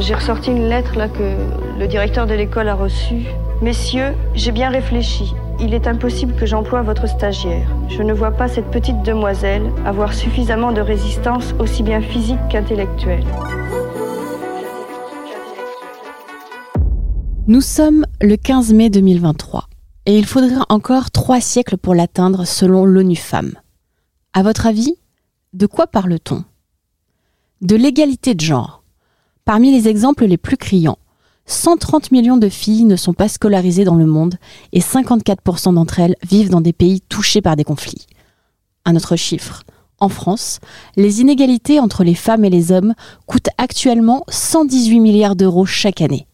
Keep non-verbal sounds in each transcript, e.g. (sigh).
J'ai ressorti une lettre là que le directeur de l'école a reçue. Messieurs, j'ai bien réfléchi. Il est impossible que j'emploie votre stagiaire. Je ne vois pas cette petite demoiselle avoir suffisamment de résistance aussi bien physique qu'intellectuelle. Nous sommes le 15 mai 2023 et il faudrait encore trois siècles pour l'atteindre selon l'ONU Femmes. À votre avis, de quoi parle-t-on? De l'égalité de genre. Parmi les exemples les plus criants, 130 millions de filles ne sont pas scolarisées dans le monde et 54% d'entre elles vivent dans des pays touchés par des conflits. Un autre chiffre. En France, les inégalités entre les femmes et les hommes coûtent actuellement 118 milliards d'euros chaque année.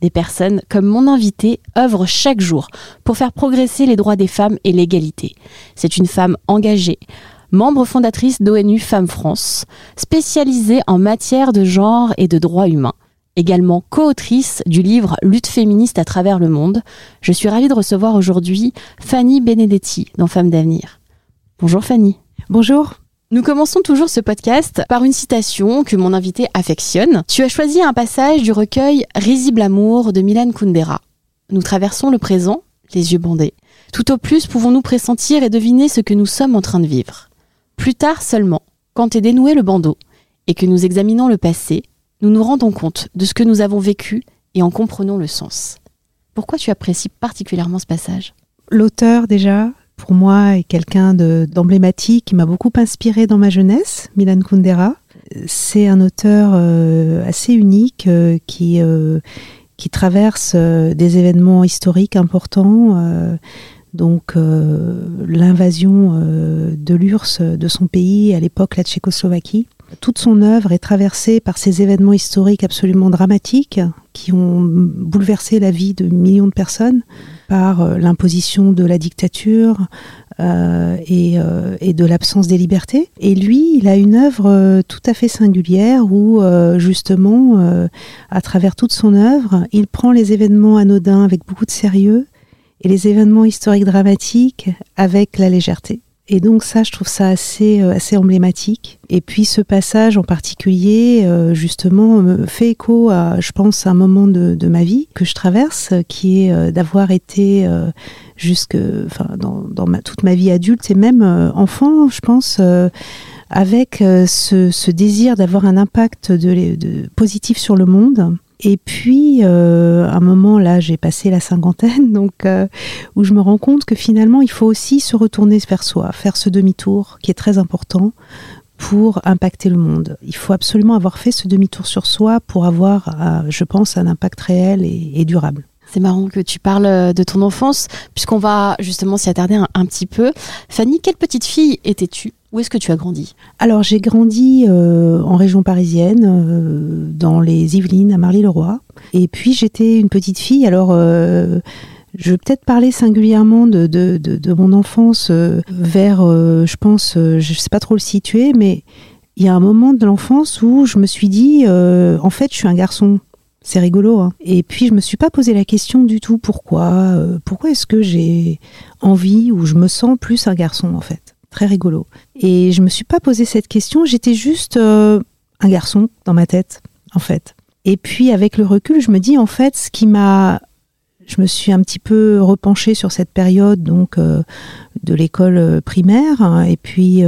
Des personnes comme mon invité œuvrent chaque jour pour faire progresser les droits des femmes et l'égalité. C'est une femme engagée, membre fondatrice d'ONU Femmes France, spécialisée en matière de genre et de droits humains. Également co-autrice du livre Lutte féministe à travers le monde, je suis ravie de recevoir aujourd'hui Fanny Benedetti dans Femmes d'avenir. Bonjour Fanny. Bonjour. Nous commençons toujours ce podcast par une citation que mon invité affectionne. Tu as choisi un passage du recueil Risible amour de Milan Kundera. Nous traversons le présent, les yeux bandés. Tout au plus pouvons-nous pressentir et deviner ce que nous sommes en train de vivre? Plus tard seulement, quand est dénoué le bandeau et que nous examinons le passé, nous nous rendons compte de ce que nous avons vécu et en comprenons le sens. Pourquoi tu apprécies particulièrement ce passage? L'auteur déjà, pour moi, est quelqu'un d'emblématique qui m'a beaucoup inspiré dans ma jeunesse, Milan Kundera. C'est un auteur euh, assez unique euh, qui, euh, qui traverse des événements historiques importants. Euh, donc euh, l'invasion euh, de l'URSS de son pays, à l'époque la Tchécoslovaquie. Toute son œuvre est traversée par ces événements historiques absolument dramatiques qui ont bouleversé la vie de millions de personnes par euh, l'imposition de la dictature euh, et, euh, de l'absence des libertés. Et lui, il a une œuvre euh, tout à fait singulière où euh, justement, euh, à travers toute son œuvre, il prend les événements anodins avec beaucoup de sérieux et les événements historiques dramatiques avec la légèreté. Et donc ça, je trouve ça assez, euh, assez emblématique. Et puis ce passage en particulier, euh, justement, me fait écho à, je pense, un moment de, de ma vie que je traverse, qui est euh, d'avoir été jusque, enfin, dans, dans toute ma vie adulte et même enfant, je pense, avec ce, désir d'avoir un impact positif sur le monde. Et puis, euh, à un moment, là, j'ai passé la cinquantaine, (laughs) donc euh, où je me rends compte que finalement, il faut aussi se retourner vers soi, faire ce demi-tour qui est très important pour impacter le monde. Il faut absolument avoir fait ce demi-tour sur soi pour avoir, euh, je pense, un impact réel et, durable. C'est marrant que tu parles de ton enfance, puisqu'on va justement s'y attarder un petit peu. Fanny, quelle petite fille étais-tu? Où est-ce que tu as grandi? Alors, j'ai grandi euh, en région parisienne, euh, dans les Yvelines, à Marly-le-Roi. Et puis, j'étais une petite fille. Alors, euh, je vais peut-être parler singulièrement de, mon enfance vers, je pense, je ne sais pas trop le situer, mais il y a un moment de l'enfance où je me suis dit, en fait, je suis un garçon. C'est rigolo. Hein. Et puis, je me suis pas posé la question du tout pourquoi. pourquoi est-ce que j'ai envie ou je me sens plus un garçon, en fait? Très rigolo. Et je me suis pas posé cette question. J'étais juste euh, un garçon dans ma tête, en fait. Et puis, avec le recul, je me dis, en fait, ce qui m'a je me suis un petit peu repenchée sur cette période donc euh, de l'école euh, primaire hein, et puis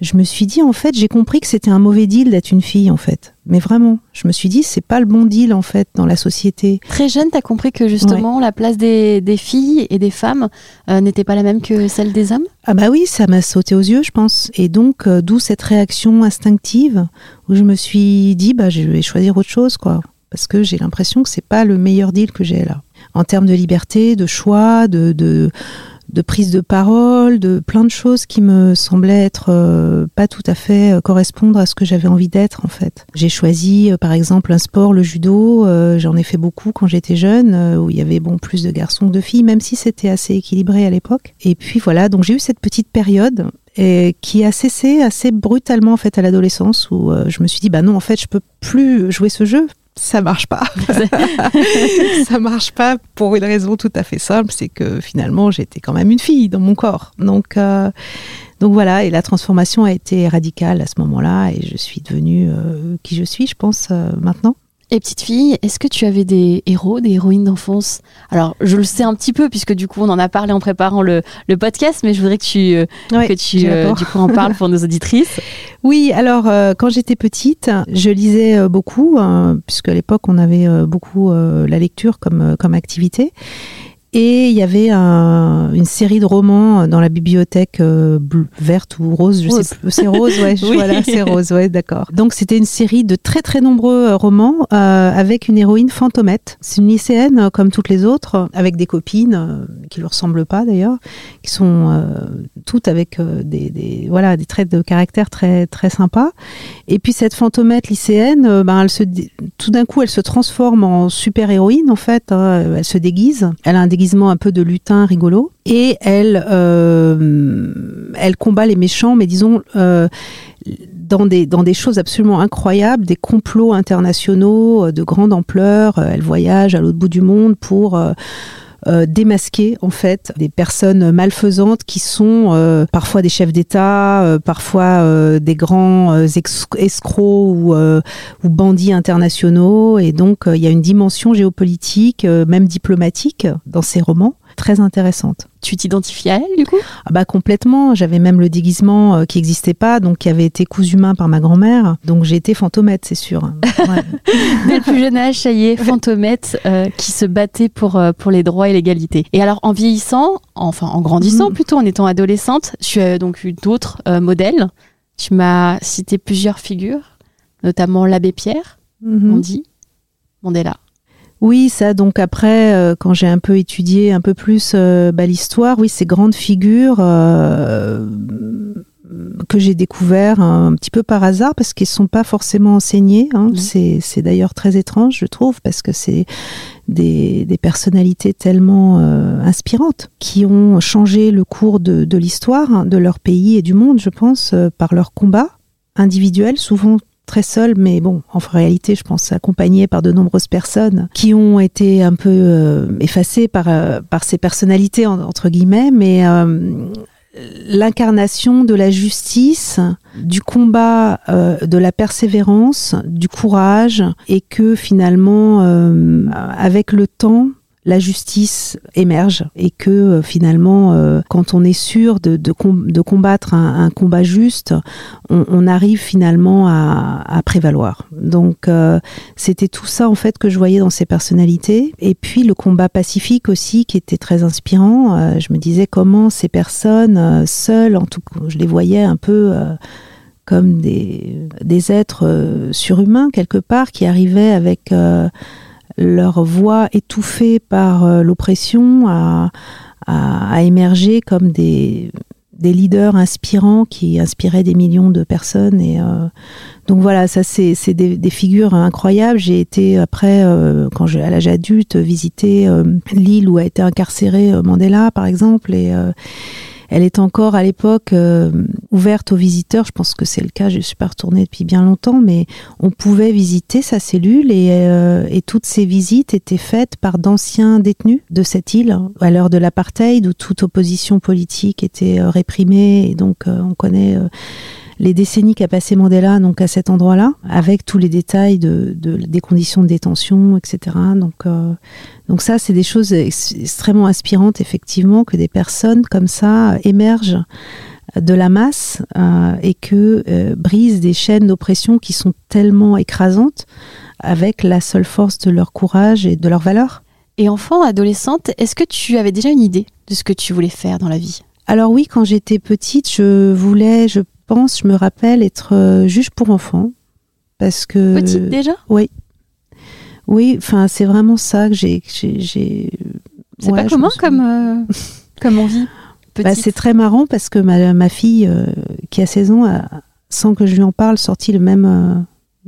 je me suis dit en fait j'ai compris que c'était un mauvais deal d'être une fille en fait. Mais vraiment je me suis dit c'est pas le bon deal en fait dans la société. Très jeune, tu as compris que justement la place des, des filles et des femmes euh, n'était pas la même que celle des hommes? Ah bah oui ça m'a sauté aux yeux je pense. Et donc euh, d'où cette réaction instinctive où je me suis dit bah je vais choisir autre chose quoi. Parce que j'ai l'impression que c'est pas le meilleur deal que j'ai là. En termes de liberté, de choix, de, de, de prise de parole, de plein de choses qui me semblaient être euh, pas tout à fait euh, correspondre à ce que j'avais envie d'être en fait. J'ai choisi euh, par exemple un sport, le judo, j'en ai fait beaucoup quand j'étais jeune, où il y avait bon plus de garçons que de filles, même si c'était assez équilibré à l'époque. Et puis voilà, donc j'ai eu cette petite période et qui a cessé assez brutalement en fait à l'adolescence où je me suis dit bah non en fait je peux plus jouer ce jeu ça marche pas. (laughs) ça marche pas pour une raison tout à fait simple, c'est que finalement j'étais quand même une fille dans mon corps. Donc, euh, donc voilà, et la transformation a été radicale à ce moment-là, et je suis devenue euh, qui je suis, je pense, euh, maintenant. Et petite fille, est-ce que tu avais des héros, des héroïnes d'enfance? Alors, je le sais un petit peu, puisque du coup, on en a parlé en préparant le, le podcast, mais je voudrais que tu, euh, Ouais, que tu euh, du coup, en parles pour nos auditrices. (laughs) Oui, alors euh, quand j'étais petite, je lisais beaucoup, euh, puisque à l'époque on avait beaucoup la lecture comme, comme activité. Et il y avait un- une série de romans dans la bibliothèque euh, bleu- verte ou rose, je Rose. sais plus. C'est rose, ouais, (laughs) Oui. voilà, c'est rose, ouais, d'accord. Donc c'était une série de très très nombreux euh, romans euh, avec une héroïne fantomette. C'est une lycéenne euh, comme toutes les autres, avec des copines qui lui ressemblent pas d'ailleurs, qui sont toutes avec des, des- voilà des traits de caractère très très sympas. Et puis cette fantomette lycéenne, ben elle se tout d'un coup elle se transforme en super héroïne en fait. hein. elle se déguise. Elle a un déguisement un peu de lutin rigolo et elle euh, elle combat les méchants, mais disons euh, dans des choses absolument incroyables, des complots internationaux euh, de grande ampleur. Elle voyage à l'autre bout du monde pour euh, démasquer en fait des personnes malfaisantes qui sont euh, parfois des chefs d'État, euh, parfois euh, des grands euh, escrocs ou, euh, ou bandits internationaux. Et donc il y a une dimension géopolitique, même diplomatique, dans ces romans, très intéressante. Tu t'identifies à elle, du coup? Ah bah complètement. J'avais même le déguisement euh, qui n'existait pas, donc qui avait été cousu main par ma grand-mère. Donc j'ai été fantomette, c'est sûr. Ouais. (laughs) Dès le plus jeune âge, ça y est, fantomette euh, qui se battait pour, euh, pour les droits et l'égalité. Et alors, en vieillissant, enfin en grandissant Mhm. plutôt, en étant adolescente, tu as donc eu d'autres euh, modèles. Tu m'as cité plusieurs figures, notamment l'abbé Pierre, on dit, Mandela. Oui, ça, donc après, euh, quand j'ai un peu étudié un peu plus euh, bah, l'histoire, oui, ces grandes figures euh, que j'ai découvert un, petit peu par hasard parce qu'elles sont pas forcément enseignées. hein. C'est, d'ailleurs très étrange, je trouve, parce que c'est des, des personnalités tellement inspirantes qui ont changé le cours de, de l'histoire hein, de leur pays et du monde, je pense, par leur combat individuel, souvent très seul, mais bon, en réalité, je pense accompagné par de nombreuses personnes qui ont été un peu euh, effacées par, euh, par ces personnalités, en- entre guillemets, mais euh, l'incarnation de la justice, du combat, de la persévérance, du courage, et que finalement, avec le temps, la justice émerge et que euh, finalement, euh, quand on est sûr de, de, com- de combattre un, combat juste, on, arrive finalement à, prévaloir. Donc euh, c'était tout ça en fait que je voyais dans ces personnalités. Et puis le combat pacifique aussi qui était très inspirant. Je me disais comment ces personnes seules, en tout cas, je les voyais un peu... comme des, des êtres surhumains quelque part qui arrivaient avec leur voix étouffée par euh, l'oppression à, à émerger comme des, des leaders inspirants qui inspiraient des millions de personnes. Et euh, donc voilà, ça c'est des, des figures incroyables. J'ai été après, euh, quand j'ai à l'âge adulte, visiter l'île où a été incarcéré Mandela, par exemple, et elle est encore à l'époque euh, ouverte aux visiteurs. Je pense que c'est le cas. Je suis pas retournée depuis bien longtemps, mais on pouvait visiter sa cellule et, euh, toutes ces visites étaient faites par d'anciens détenus de cette île à l'heure de l'apartheid où toute opposition politique était euh, réprimée et donc on connaît les décennies qu'a passé Mandela donc à cet endroit-là, avec tous les détails de, de- des conditions de détention, etc. Donc, euh, donc ça, c'est des choses ex- extrêmement inspirantes, effectivement, que des personnes comme ça émergent de la masse euh, et que euh, brisent des chaînes d'oppression qui sont tellement écrasantes avec la seule force de leur courage et de leur valeur. Et enfant, adolescente, est-ce que tu avais déjà une idée de ce que tu voulais faire dans la vie? Alors oui, quand j'étais petite, je voulais, je pense, je me rappelle être euh, juge pour enfants. Parce que. Petite déjà? Oui. Oui, enfin, c'est vraiment ça que j'ai. j'ai- C'est ouais, pas commun comme, euh, comme envie (laughs) Bah, petite? c'est très marrant parce que ma, ma fille, euh, qui a 16 ans, a, sans que je lui en parle, sorti le même. euh,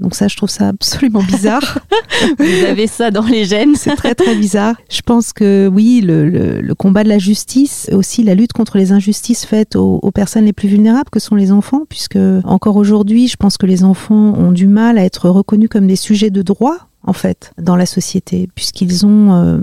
donc ça, je trouve ça absolument bizarre. (laughs) Vous avez ça dans les gènes. C'est très très bizarre. Je pense que oui, le, le- le combat de la justice, aussi la lutte contre les injustices faites aux, aux personnes les plus vulnérables que sont les enfants, puisque encore aujourd'hui, je pense que les enfants ont du mal à être reconnus comme des sujets de droit en fait dans la société, puisqu'ils ont euh,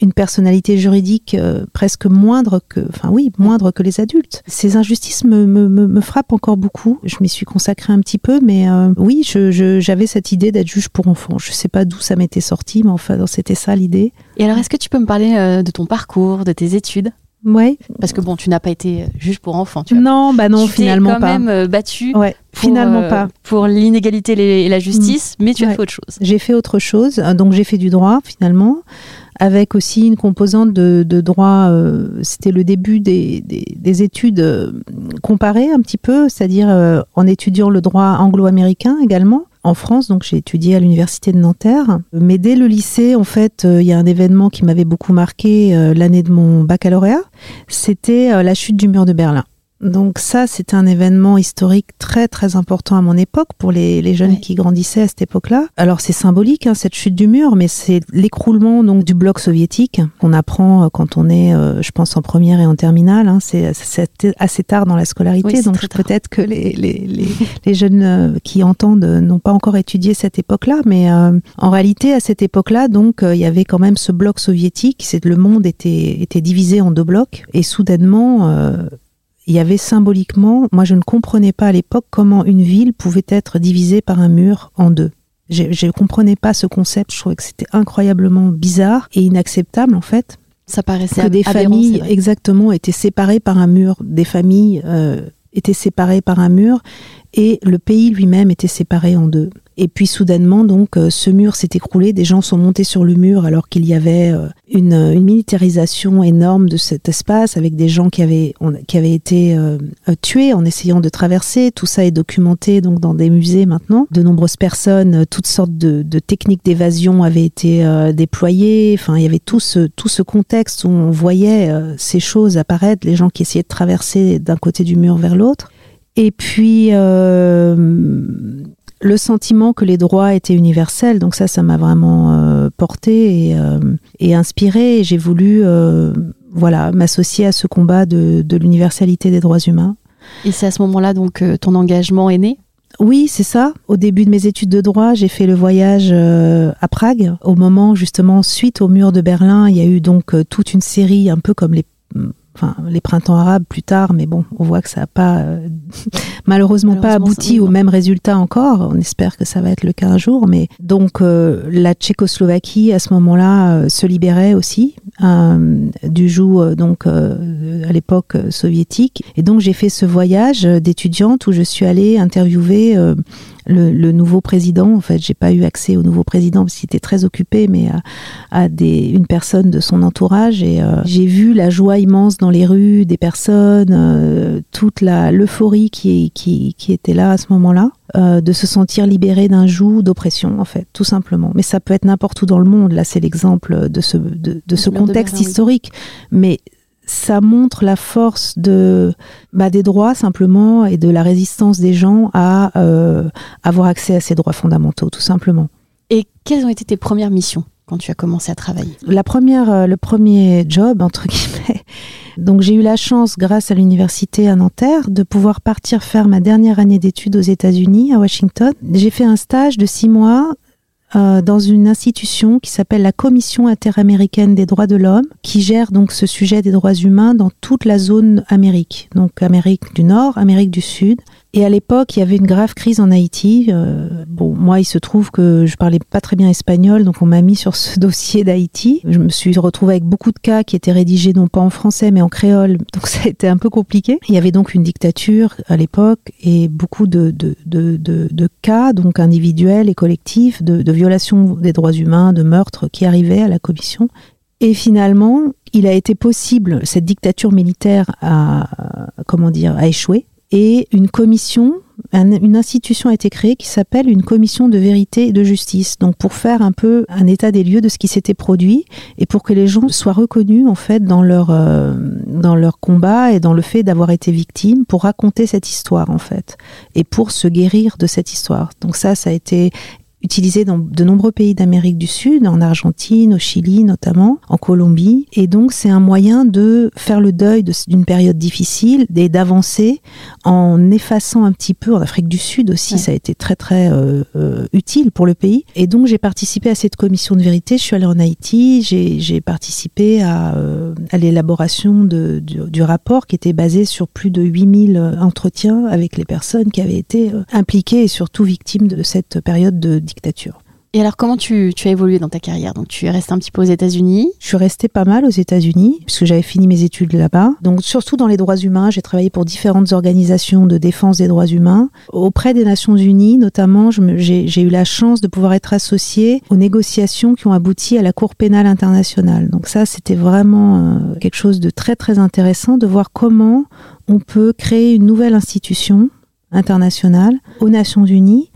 une personnalité juridique euh, presque moindre que, enfin oui, moindre que les adultes. Ces injustices me, me, me, me frappent encore beaucoup. Je m'y suis consacrée un petit peu, mais euh, oui, je- je- j'avais cette idée d'être juge pour enfants. Je sais pas d'où ça m'était sorti, mais enfin, c'était ça l'idée. Et alors, est-ce que tu peux me parler euh, de ton parcours, de tes études? Ouais. Parce que bon, tu n'as pas été juge pour enfants, tu. Non, bah non, tu finalement quand pas. même battu Ouais, pour, finalement euh, pas. pour l'inégalité et la justice, mais tu as fait autre chose. J'ai fait autre chose, donc j'ai fait du droit finalement, avec aussi une composante de, de droit. euh, C'était le début des, des, des études euh, comparées un petit peu, c'est-à-dire euh, en étudiant le droit anglo-américain également. En France, donc j'ai étudié à l'université de Nanterre. Mais dès le lycée, en fait, euh, il y a un événement qui m'avait beaucoup marqué euh, l'année de mon baccalauréat. C'était la chute du mur de Berlin. Donc ça, c'était un événement historique très très important à mon époque pour les, les jeunes Ouais. qui grandissaient à cette époque-là. Alors c'est symbolique hein, cette chute du mur, mais c'est l'écroulement donc du bloc soviétique qu'on apprend euh, quand on est, euh, je pense, en première et en terminale. hein. c'est c'est assez tard dans la scolarité, Oui, donc peut-être que les, les, les, jeunes euh, qui entendent euh, n'ont pas encore étudié cette époque-là, mais euh, en réalité à cette époque-là, donc euh, il y avait quand même ce bloc soviétique. C'est le monde était était divisé en deux blocs et soudainement. Il y avait symboliquement, moi je ne comprenais pas à l'époque comment une ville pouvait être divisée par un mur en deux. Je ne comprenais pas ce concept, je trouvais que c'était incroyablement bizarre et inacceptable en fait, Ça paraissait que des aberrant, familles exactement étaient séparées par un mur, des familles euh, étaient séparées par un mur et le pays lui-même était séparé en deux. Et puis soudainement, donc, euh, ce mur s'est écroulé, des gens sont montés sur le mur alors qu'il y avait euh, une, une militarisation énorme de cet espace avec des gens qui avaient, qui avaient été euh, tués en essayant de traverser. Tout ça est documenté donc dans des musées maintenant. De nombreuses personnes, euh, toutes sortes de, de techniques d'évasion avaient été euh, déployées. Enfin, il y avait tout ce, tout ce contexte où on voyait ces choses apparaître, les gens qui essayaient de traverser d'un côté du mur vers l'autre. Et puis, euh, le sentiment que les droits étaient universels, donc ça, ça m'a vraiment euh, porté et, euh, et inspiré. Et j'ai voulu, euh, voilà, m'associer à ce combat de, de l'universalité des droits humains. Et c'est à ce moment-là donc euh, ton engagement est né? Oui, c'est ça. Au début de mes études de droit, j'ai fait le voyage euh, à Prague. Au moment, justement, suite au mur de Berlin, il y a eu donc euh, toute une série, un peu comme les, enfin, les printemps arabes plus tard, mais bon, on voit que ça n'a pas, euh, malheureusement, pas abouti au même résultat encore. On espère que ça va être le cas un jour. Mais donc, euh, la Tchécoslovaquie, à ce moment-là, euh, se libérait aussi euh, du joug, donc, à l'époque soviétique. Et donc, j'ai fait ce voyage d'étudiante où je suis allée interviewer le, le nouveau président. En fait, j'ai pas eu accès au nouveau président parce qu'il était très occupé, mais à, à des, une personne de son entourage. Et euh, j'ai vu la joie immense dans les rues des personnes, euh, toute la l'euphorie qui, qui, qui était là à ce moment-là. euh, de se sentir libéré d'un joug d'oppression, en fait, tout simplement. Mais ça peut être n'importe où dans le monde. Là, c'est l'exemple de ce, de, de ce de contexte historique. Mais ça montre la force de bah, des droits simplement et de la résistance des gens à euh, avoir accès à ces droits fondamentaux, tout simplement. Et quelles ont été tes premières missions? Quand tu as commencé à travailler La première, euh, le premier job, entre guillemets, (laughs) donc j'ai eu la chance, grâce à l'université à Nanterre, de pouvoir partir faire ma dernière année d'études aux États-Unis, à Washington. J'ai fait un stage de six mois euh, dans une institution qui s'appelle la Commission interaméricaine des droits de l'homme, qui gère donc ce sujet des droits humains dans toute la zone Amérique, donc Amérique du Nord, Amérique du Sud. Et à l'époque, il y avait une grave crise en Haïti. Euh, bon, moi, il se trouve que je parlais pas très bien espagnol, donc on m'a mis sur ce (laughs) dossier d'Haïti. Je me suis retrouvée avec beaucoup de cas qui étaient rédigés non pas en français mais en créole, (laughs) donc ça a été un peu compliqué. Il y avait donc une dictature à l'époque et beaucoup de, cas, donc individuels et collectifs, de, de violations des droits humains, de meurtres qui arrivaient à la commission. Et finalement, il a été possible, cette dictature militaire a, comment dire, a échoué et une commission, une institution a été créée qui s'appelle une commission de vérité et de justice. Donc pour faire un peu un état des lieux de ce qui s'était produit et pour que les gens soient reconnus en fait dans leur euh, dans leur combat et dans le fait d'avoir été victimes pour raconter cette histoire en fait et pour se guérir de cette histoire. Donc ça ça a été utilisé dans de nombreux pays d'Amérique du Sud, en Argentine, au Chili notamment, en Colombie. Et donc c'est un moyen de faire le deuil d'une période difficile et d'avancer en effaçant un petit peu, en Afrique du Sud aussi, ça a été très très euh, euh, utile pour le pays. Et donc j'ai participé à cette commission de vérité, je suis allée en Haïti, j'ai participé à, euh, à l'élaboration du, du rapport qui était basé sur plus de 8000 entretiens avec les personnes qui avaient été impliquées et surtout victimes de cette période de dictature. Et alors, comment tu, as évolué dans ta carrière? Donc, tu es resté un petit peu aux États-Unis? Je suis restée pas mal aux États-Unis, puisque j'avais fini mes études là-bas. Donc, surtout dans les droits humains, j'ai travaillé pour différentes organisations de défense des droits humains. Auprès des Nations Unies, notamment, j'ai eu la chance de pouvoir être associée aux négociations qui ont abouti à la Cour pénale internationale. Donc, ça, c'était vraiment euh, quelque chose de très, très intéressant de voir comment on peut créer une nouvelle institution internationale aux Nations Unies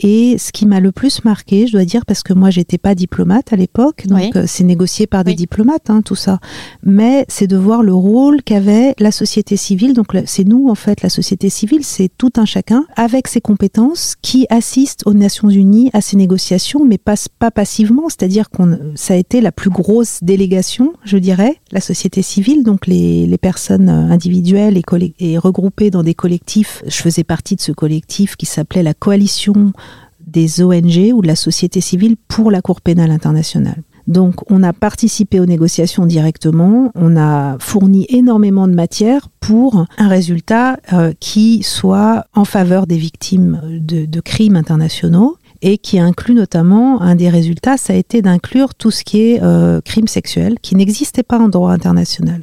et ce qui m'a le plus marqué, je dois dire, parce que moi j'étais pas diplomate à l'époque, donc euh, c'est négocié par des diplomates, hein, tout ça. Mais c'est de voir le rôle qu'avait la société civile. Donc c'est nous en fait, la société civile, c'est tout un chacun avec ses compétences qui assiste aux Nations Unies à ces négociations, mais pas, pas passivement. C'est-à-dire qu'on, ça a été la plus grosse délégation, je dirais, la société civile, donc les, les personnes individuelles et, et regroupées dans des collectifs. Je faisais partie de ce collectif qui s'appelait la coalition des ONG ou de la société civile pour la Cour pénale internationale. Donc on a participé aux négociations directement, on a fourni énormément de matière pour un résultat euh, qui soit en faveur des victimes de, crimes internationaux et qui inclut notamment un des résultats, ça a été d'inclure tout ce qui est euh, crime sexuel, qui n'existait pas en droit international.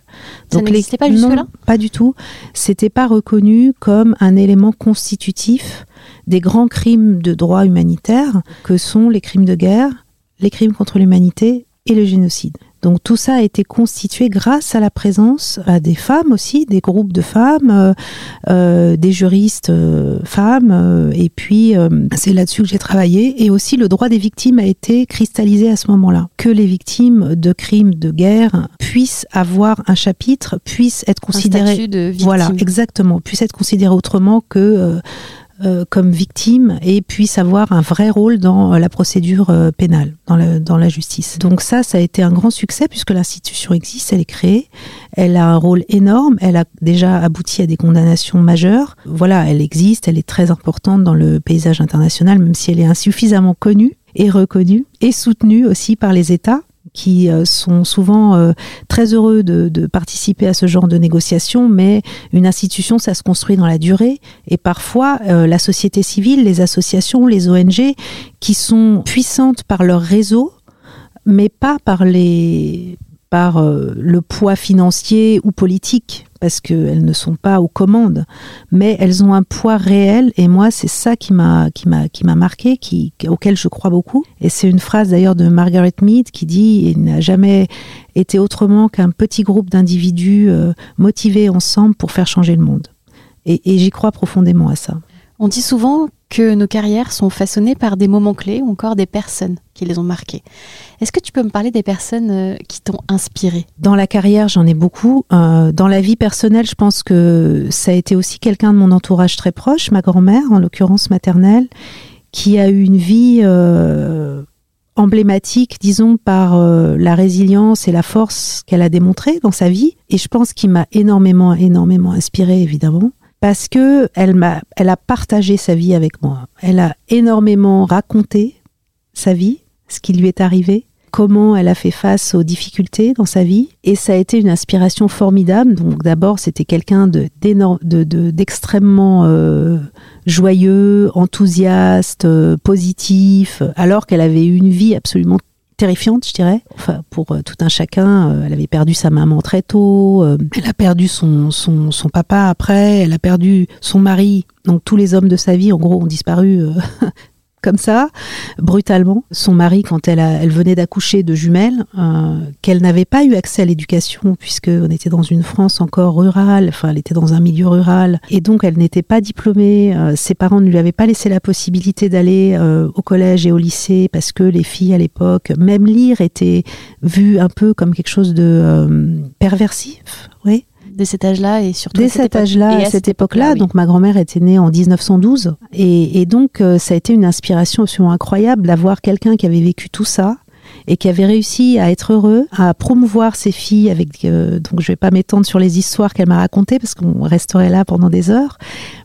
Ça n'existait pas jusque-là? Pas du tout. C'était pas reconnu comme un élément constitutif des grands crimes de droit humanitaire que sont les crimes de guerre, les crimes contre l'humanité et le génocide. Donc tout ça a été constitué grâce à la présence à des femmes aussi, des groupes de femmes, euh, euh, des juristes euh, femmes, et puis c'est là-dessus que j'ai travaillé. Et aussi le droit des victimes a été cristallisé à ce moment-là, que les victimes de crimes de guerre puissent avoir un chapitre, puissent être considérées, voilà, exactement, puissent être considérées autrement que euh, comme victime et puisse avoir un vrai rôle dans euh, la procédure euh, pénale, dans dans la justice. Donc ça, ça a été un grand succès puisque l'institution existe, elle est créée, elle a un rôle énorme, elle a déjà abouti à des condamnations majeures. Voilà, elle existe, elle est très importante dans le paysage international, même si elle est insuffisamment connue et reconnue et soutenue aussi par les États qui euh, sont souvent euh, très heureux de, participer à ce genre de négociations, mais une institution, ça se construit dans la durée. Et parfois, euh, la société civile, les associations, les ONG, qui sont puissantes par leur réseau, mais pas par les par le poids financier ou politique parce qu'elles ne sont pas aux commandes, mais elles ont un poids réel et moi c'est ça qui m'a qui m'a qui m'a marqué, qui auquel je crois beaucoup. Et c'est une phrase d'ailleurs de Margaret Mead qui dit il n'a jamais été autrement qu'un petit groupe d'individus euh, motivés ensemble pour faire changer le monde. Et, et j'y crois profondément à ça. On dit souvent que nos carrières sont façonnées par des moments clés ou encore des personnes qui les ont marquées. Est-ce que tu peux me parler des personnes euh, qui t'ont inspiré? Dans la carrière, j'en ai beaucoup. Euh, dans la vie personnelle, je pense que ça a été aussi quelqu'un de mon entourage très proche, ma grand-mère, en l'occurrence maternelle, qui a eu une vie euh, emblématique, disons, par la résilience et la force qu'elle a démontrée dans sa vie. Et je pense qu'il m'a énormément, énormément inspiré, évidemment, parce que elle m'a, elle a partagé sa vie avec moi. Elle a énormément raconté sa vie, ce qui lui est arrivé, comment elle a fait face aux difficultés dans sa vie. Et ça a été une inspiration formidable. Donc d'abord, c'était quelqu'un de, d'extrêmement euh, joyeux, enthousiaste, euh, positif, alors qu'elle avait eu une vie absolument terrifiante, je dirais. Enfin, pour euh, tout un chacun, elle avait perdu sa maman très tôt, elle a perdu son, son, son, papa après, elle a perdu son mari. Donc tous les hommes de sa vie, en gros, ont disparu comme ça, brutalement. Son mari, quand elle, elle venait d'accoucher de jumelles, euh, qu'elle n'avait pas eu accès à l'éducation, puisqu'on était dans une France encore rurale, enfin elle était dans un milieu rural, et donc elle n'était pas diplômée. Euh, ses parents ne lui avaient pas laissé la possibilité d'aller euh, au collège et au lycée, parce que les filles à l'époque, même lire était vu un peu comme quelque chose de perversif. Oui, Dès cet âge-là et surtout dès cet âge-là, à, cette époque-là. Donc ma grand-mère était née en 1912 et, donc euh, ça a été une inspiration absolument incroyable d'avoir quelqu'un qui avait vécu tout ça et qui avait réussi à être heureux, à promouvoir ses filles avec. Euh, donc je vais pas m'étendre sur les histoires qu'elle m'a racontées parce qu'on resterait là pendant des heures,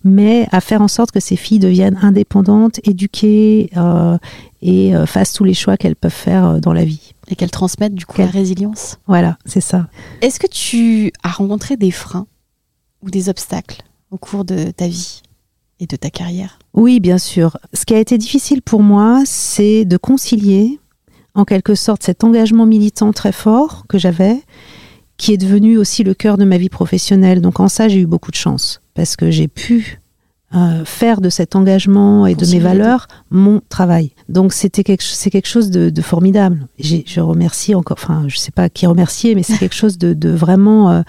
mais à faire en sorte que ces filles deviennent indépendantes, éduquées euh, et fassent tous les choix qu'elles peuvent faire dans la vie. Et qu'elles transmettent du coup la résilience. Voilà, c'est ça. Est-ce que tu as rencontré des freins ou des obstacles au cours de ta vie et de ta carrière? Oui, bien sûr. Ce qui a été difficile pour moi, c'est de concilier en quelque sorte cet engagement militant très fort que j'avais, qui est devenu aussi le cœur de ma vie professionnelle. Donc en ça, j'ai eu beaucoup de chance parce que j'ai pu euh, faire de cet engagement et de mes valeurs mon travail. Donc c'était quelque, c'est quelque chose de, formidable. je remercie encore, enfin je sais pas qui remercier, mais c'est quelque chose de, vraiment euh,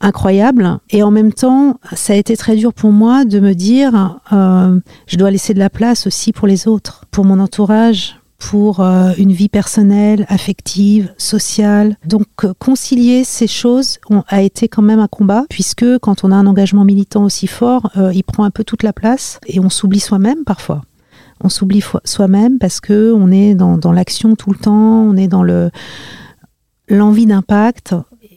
incroyable. Et en même temps, ça a été très dur pour moi de me dire, euh, je dois laisser de la place aussi pour les autres, pour mon entourage, pour euh, une vie personnelle, affective, sociale. Donc concilier ces choses a été quand même un combat, puisque quand on a un engagement militant aussi fort, il prend un peu toute la place et on s'oublie soi-même parfois. On s'oublie soi-même parce que on est dans, dans l'action tout le temps, on est dans le l'envie d'impact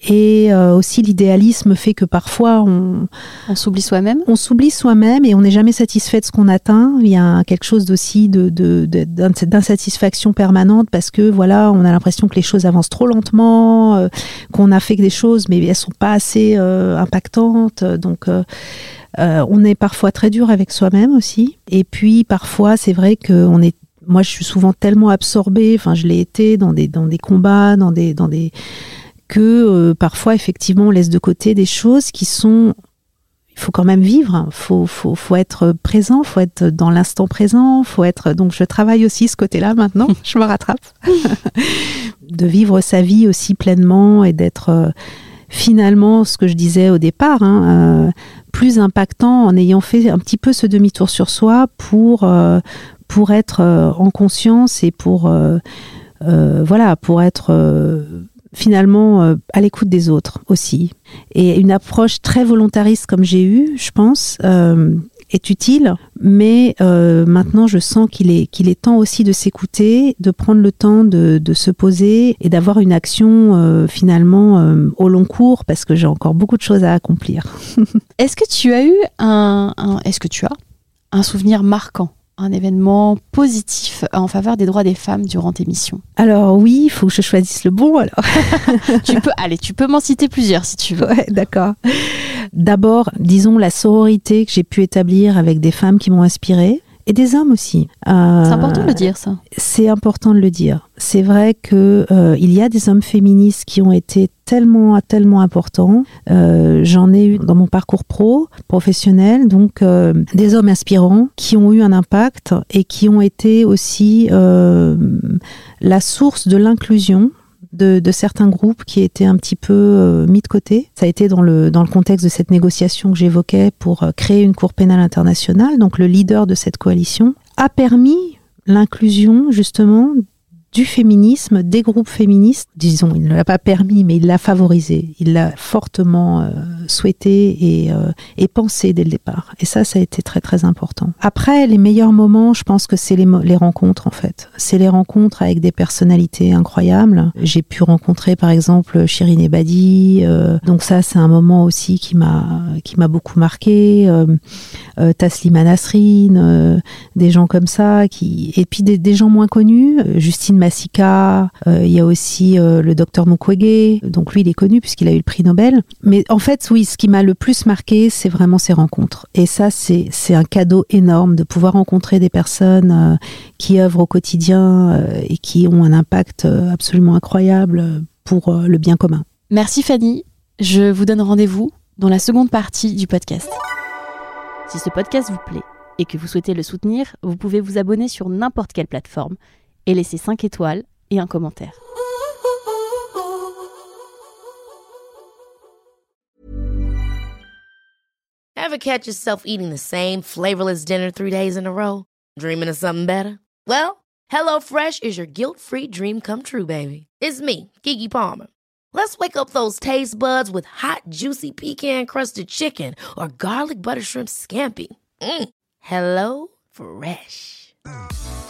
et euh, aussi l'idéalisme fait que parfois on, on s'oublie soi-même? On s'oublie soi-même et on n'est jamais satisfait de ce qu'on atteint. Il y a quelque chose d'aussi de, d'insatisfaction permanente parce que voilà, on a l'impression que les choses avancent trop lentement, euh, qu'on a fait des choses mais elles sont pas assez euh, impactantes. Donc on est parfois très dur avec soi-même aussi. Et puis parfois c'est vrai qu'on est moi, je suis souvent tellement absorbée, enfin, je l'ai été dans des, dans des combats, dans des, dans des, que euh, parfois effectivement on laisse de côté des choses qui sont il faut quand même vivre, faut, faut, faut être présent, faut être dans l'instant présent, faut être donc je travaille aussi ce côté-là maintenant, (laughs) je me rattrape, de vivre sa vie aussi pleinement et d'être euh, finalement ce que je disais au départ, hein, euh, plus impactant en ayant fait un petit peu ce demi-tour sur soi pour pour être en conscience et pour voilà pour être finalement euh, à l'écoute des autres aussi. Et une approche très volontariste comme j'ai eu, je pense, euh, est utile, mais euh, maintenant je sens qu'il est, qu'il est temps aussi de s'écouter, de prendre le temps de, de se poser et d'avoir une action finalement au long cours parce que j'ai encore beaucoup de choses à accomplir. (laughs) est-ce que tu as eu un est-ce que tu as un souvenir marquant? Un événement positif en faveur des droits des femmes durant tes missions Alors oui, il faut que je choisisse le bon alors. (laughs) tu peux, allez, tu peux m'en citer plusieurs si tu veux. Ouais, d'accord. D'abord, disons la sororité que j'ai pu établir avec des femmes qui m'ont inspirée et des hommes aussi. Euh, c'est important de le dire, ça. C'est important de le dire. C'est vrai que euh, il y a des hommes féministes qui ont été tellement, tellement importants. Euh, j'en ai eu dans mon parcours pro, professionnel, donc des hommes inspirants qui ont eu un impact et qui ont été aussi la source de l'inclusion de, certains groupes qui étaient un petit peu euh, mis de côté. Ça a été dans le, dans le contexte de cette négociation que j'évoquais pour euh, créer une Cour pénale internationale. Donc le leader de cette coalition a permis l'inclusion justement du féminisme, des groupes féministes. Disons, il ne l'a pas permis, mais il l'a favorisé. Il l'a fortement euh, souhaité et, euh, et, pensé dès le départ. Et ça, ça a été très très important. Après, les meilleurs moments, je pense que c'est les, les, rencontres en fait. C'est les rencontres avec des personnalités incroyables. J'ai pu rencontrer par exemple Shirin Ebadi. Euh, donc ça, c'est un moment aussi qui m'a qui m'a beaucoup marqué. Euh, euh, Taslima Nasrin, des gens comme ça. Qui et puis des, des gens moins connus. Justine Massika. Il y a aussi le docteur Mukwege. Donc lui, il est connu puisqu'il a eu le prix Nobel. Mais en fait, oui, ce qui m'a le plus marqué, c'est vraiment ces rencontres. Et ça, c'est un cadeau énorme de pouvoir rencontrer des personnes euh, qui œuvrent au quotidien euh, et qui ont un impact euh, absolument incroyable pour le bien commun. Merci Fanny. Je vous donne rendez-vous dans la seconde partie du podcast. Si ce podcast vous plaît et que vous souhaitez le soutenir, vous pouvez vous abonner sur n'importe quelle plateforme et laisser 5 étoiles et un commentaire. Ever catch yourself eating the same flavorless dinner three days in a row? Dreaming of something better? Well, HelloFresh is your guilt-free dream come true, baby. It's me, Kiki Palmer. Let's wake up those taste buds with hot, juicy pecan-crusted chicken or garlic butter shrimp scampi. Mm. Hello Fresh.